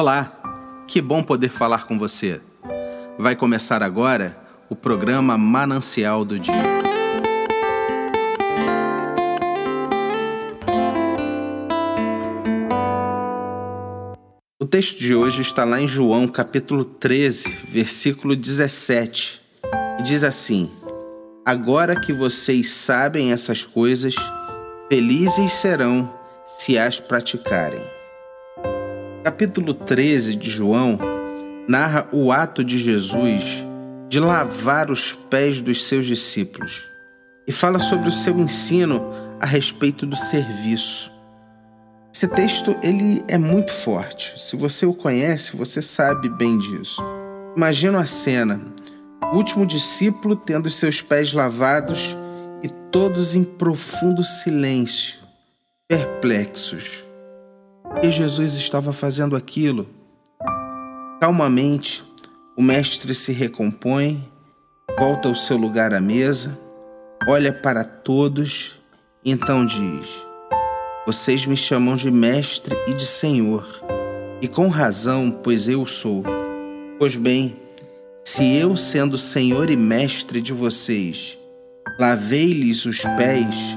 Olá, que bom poder falar com você. Vai começar agora o programa Manancial do Dia. O texto de hoje está lá em João, capítulo 13, versículo 17. E diz assim: Agora que vocês sabem essas coisas, felizes serão se as praticarem capítulo 13 de João narra o ato de Jesus de lavar os pés dos seus discípulos e fala sobre o seu ensino a respeito do serviço. Esse texto ele é muito forte. Se você o conhece, você sabe bem disso. Imagina a cena: o último discípulo tendo seus pés lavados e todos em profundo silêncio, perplexos que Jesus estava fazendo aquilo. Calmamente, o mestre se recompõe, volta ao seu lugar à mesa, olha para todos e então diz: Vocês me chamam de mestre e de senhor, e com razão, pois eu sou. Pois bem, se eu, sendo senhor e mestre de vocês, lavei-lhes os pés,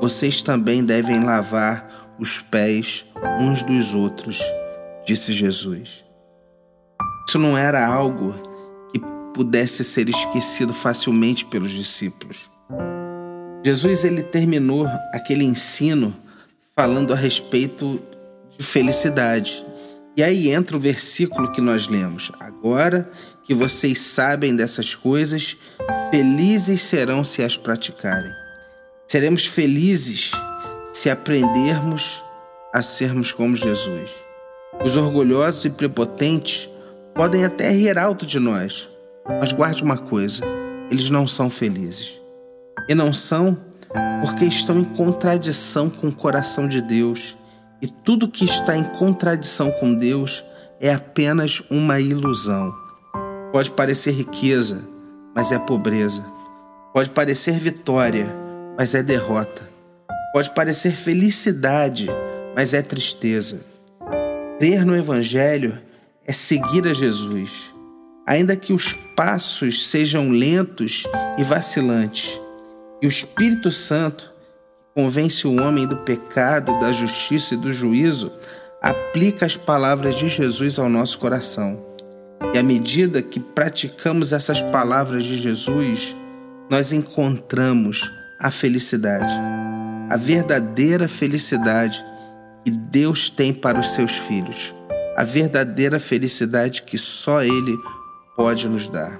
vocês também devem lavar os pés uns dos outros, disse Jesus. Isso não era algo que pudesse ser esquecido facilmente pelos discípulos. Jesus ele terminou aquele ensino falando a respeito de felicidade. E aí entra o versículo que nós lemos. Agora que vocês sabem dessas coisas, felizes serão se as praticarem. Seremos felizes se aprendermos a sermos como Jesus. Os orgulhosos e prepotentes podem até rir alto de nós, mas guarde uma coisa: eles não são felizes. E não são porque estão em contradição com o coração de Deus. E tudo que está em contradição com Deus é apenas uma ilusão. Pode parecer riqueza, mas é pobreza. Pode parecer vitória, mas é derrota. Pode parecer felicidade, mas é tristeza. Crer no Evangelho é seguir a Jesus, ainda que os passos sejam lentos e vacilantes. E o Espírito Santo, que convence o homem do pecado, da justiça e do juízo, aplica as palavras de Jesus ao nosso coração. E à medida que praticamos essas palavras de Jesus, nós encontramos a felicidade a verdadeira felicidade que Deus tem para os seus filhos, a verdadeira felicidade que só Ele pode nos dar.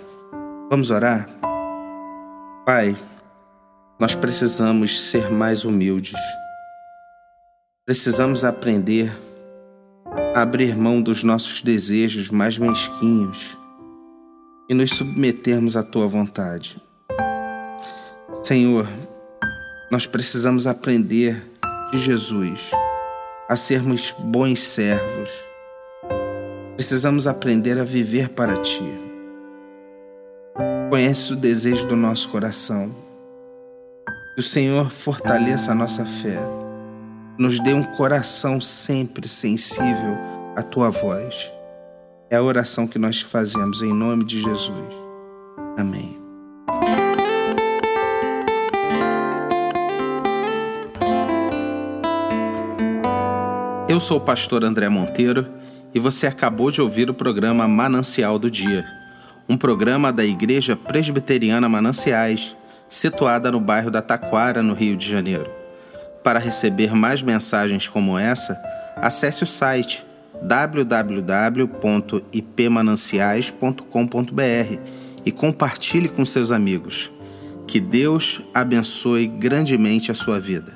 Vamos orar? Pai, nós precisamos ser mais humildes. Precisamos aprender a abrir mão dos nossos desejos mais mesquinhos e nos submetermos à tua vontade. Senhor, nós precisamos aprender de Jesus a sermos bons servos. Precisamos aprender a viver para Ti. Conhece o desejo do nosso coração. Que o Senhor fortaleça a nossa fé. Nos dê um coração sempre sensível à Tua voz. É a oração que nós fazemos em nome de Jesus. Amém. Eu sou o pastor André Monteiro e você acabou de ouvir o programa Manancial do Dia, um programa da Igreja Presbiteriana Mananciais, situada no bairro da Taquara, no Rio de Janeiro. Para receber mais mensagens como essa, acesse o site www.ipmananciais.com.br e compartilhe com seus amigos. Que Deus abençoe grandemente a sua vida.